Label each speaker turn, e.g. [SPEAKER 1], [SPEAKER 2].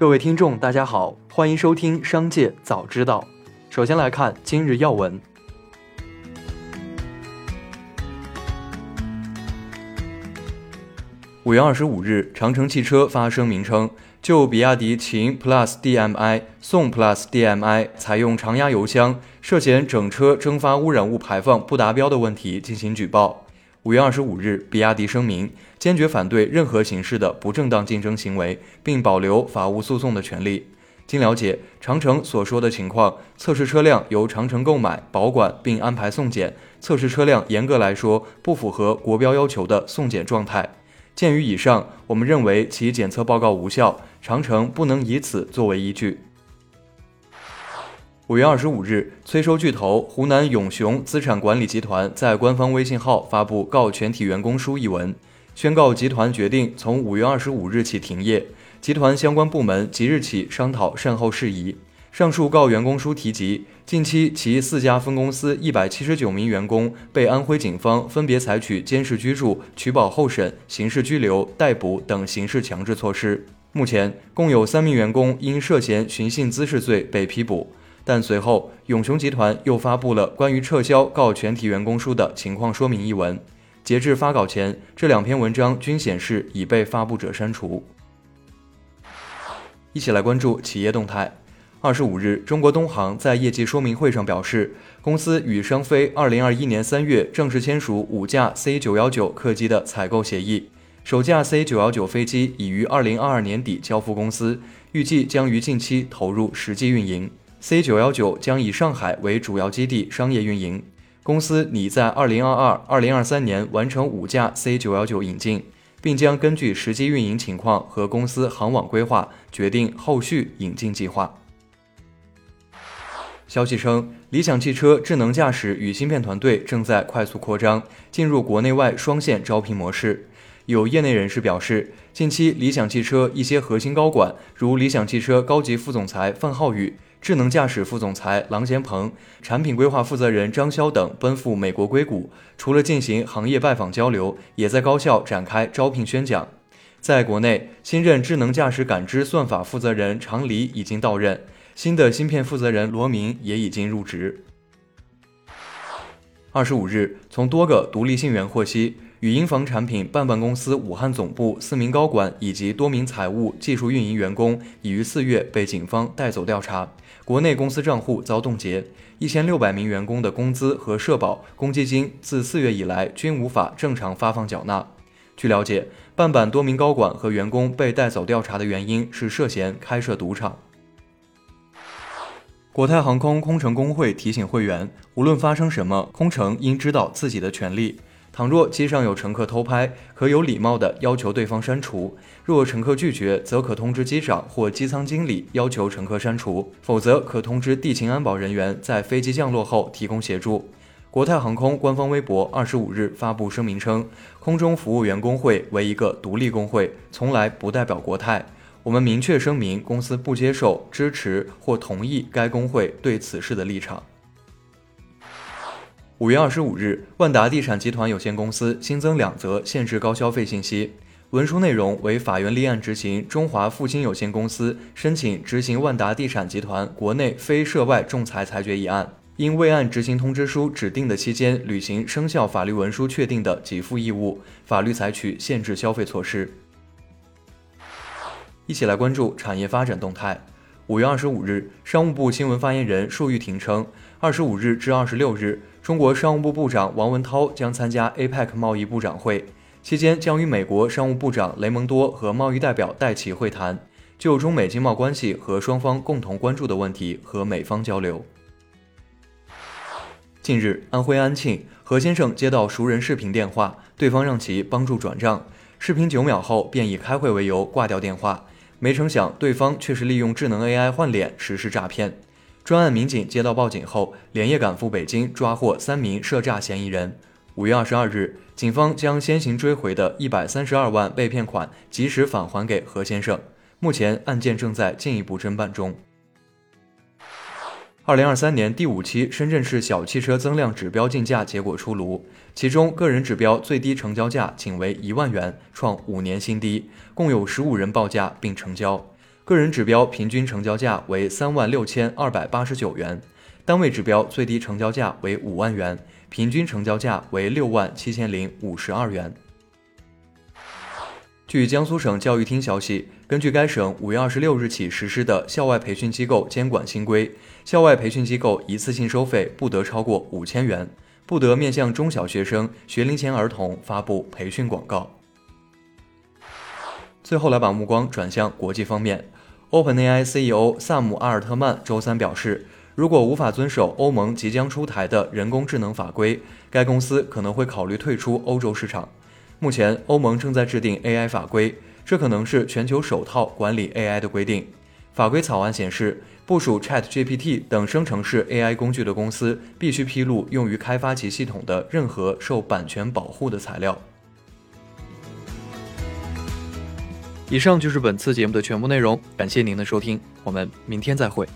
[SPEAKER 1] 各位听众，大家好，欢迎收听《商界早知道》。首先来看今日要闻。五月二十五日，长城汽车发声明称，就比亚迪秦 PLUS DM-i、宋 PLUS DM-i 采用常压油箱，涉嫌整车蒸发污染物排放不达标的问题进行举报。五月二十五日，比亚迪声明坚决反对任何形式的不正当竞争行为，并保留法务诉讼的权利。经了解，长城所说的情况，测试车辆由长城购买、保管并安排送检，测试车辆严格来说不符合国标要求的送检状态。鉴于以上，我们认为其检测报告无效，长城不能以此作为依据。五月二十五日，催收巨头湖南永雄资产管理集团在官方微信号发布告全体员工书一文，宣告集团决定从五月二十五日起停业，集团相关部门即日起商讨善后事宜。上述告员工书提及，近期其四家分公司一百七十九名员工被安徽警方分别采取监视居住、取保候审、刑事拘留、逮捕等刑事强制措施。目前，共有三名员工因涉嫌寻衅滋事罪被批捕。但随后，永雄集团又发布了关于撤销告全体员工书的情况说明一文。截至发稿前，这两篇文章均显示已被发布者删除。一起来关注企业动态。二十五日，中国东航在业绩说明会上表示，公司与商飞二零二一年三月正式签署五架 C 九幺九客机的采购协议，首架 C 九幺九飞机已于二零二二年底交付公司，预计将于近期投入实际运营。C 九幺九将以上海为主要基地商业运营，公司拟在二零二二、二零二三年完成五架 C 九幺九引进，并将根据实际运营情况和公司航网规划决定后续引进计划。消息称，理想汽车智能驾驶与芯片团队正在快速扩张，进入国内外双线招聘模式。有业内人士表示，近期理想汽车一些核心高管，如理想汽车高级副总裁范浩宇。智能驾驶副总裁郎咸鹏、产品规划负责人张潇等奔赴美国硅谷，除了进行行业拜访交流，也在高校展开招聘宣讲。在国内，新任智能驾驶感知算法负责人常黎已经到任，新的芯片负责人罗明也已经入职。二十五日，从多个独立信源获悉。语音房产品办办公司武汉总部四名高管以及多名财务、技术运营员工已于四月被警方带走调查，国内公司账户遭冻结，一千六百名员工的工资和社保、公积金自四月以来均无法正常发放缴纳。据了解，办办多名高管和员工被带走调查的原因是涉嫌开设赌场。国泰航空空乘工会提醒会员，无论发生什么，空乘应知道自己的权利。倘若机上有乘客偷拍，可有礼貌地要求对方删除；若乘客拒绝，则可通知机长或机舱经理要求乘客删除，否则可通知地勤安保人员在飞机降落后提供协助。国泰航空官方微博二十五日发布声明称，空中服务员工会为一个独立工会，从来不代表国泰。我们明确声明，公司不接受、支持或同意该工会对此事的立场。五月二十五日，万达地产集团有限公司新增两则限制高消费信息，文书内容为法院立案执行中华复兴有限公司申请执行万达地产集团国内非涉外仲裁裁决一案，因未按执行通知书指定的期间履行生效法律文书确定的给付义务，法律采取限制消费措施。一起来关注产业发展动态。五月二十五日，商务部新闻发言人束玉婷称，二十五日至二十六日。中国商务部部长王文涛将参加 APEC 贸易部长会，期间将与美国商务部长雷蒙多和贸易代表戴奇会谈，就中美经贸关系和双方共同关注的问题和美方交流。近日，安徽安庆何先生接到熟人视频电话，对方让其帮助转账，视频九秒后便以开会为由挂掉电话，没成想对方却是利用智能 AI 换脸实施诈骗。专案民警接到报警后，连夜赶赴北京，抓获三名涉诈嫌疑人。五月二十二日，警方将先行追回的一百三十二万被骗款及时返还给何先生。目前案件正在进一步侦办中。二零二三年第五期深圳市小汽车增量指标竞价结果出炉，其中个人指标最低成交价仅为一万元，创五年新低，共有十五人报价并成交。个人指标平均成交价为三万六千二百八十九元，单位指标最低成交价为五万元，平均成交价为六万七千零五十二元。据江苏省教育厅消息，根据该省五月二十六日起实施的校外培训机构监管新规，校外培训机构一次性收费不得超过五千元，不得面向中小学生、学龄前儿童发布培训广告。最后来把目光转向国际方面，OpenAI CEO 萨姆·阿尔特曼周三表示，如果无法遵守欧盟即将出台的人工智能法规，该公司可能会考虑退出欧洲市场。目前，欧盟正在制定 AI 法规，这可能是全球首套管理 AI 的规定。法规草案显示，部署 ChatGPT 等生成式 AI 工具的公司必须披露用于开发其系统的任何受版权保护的材料。以上就是本次节目的全部内容，感谢您的收听，我们明天再会。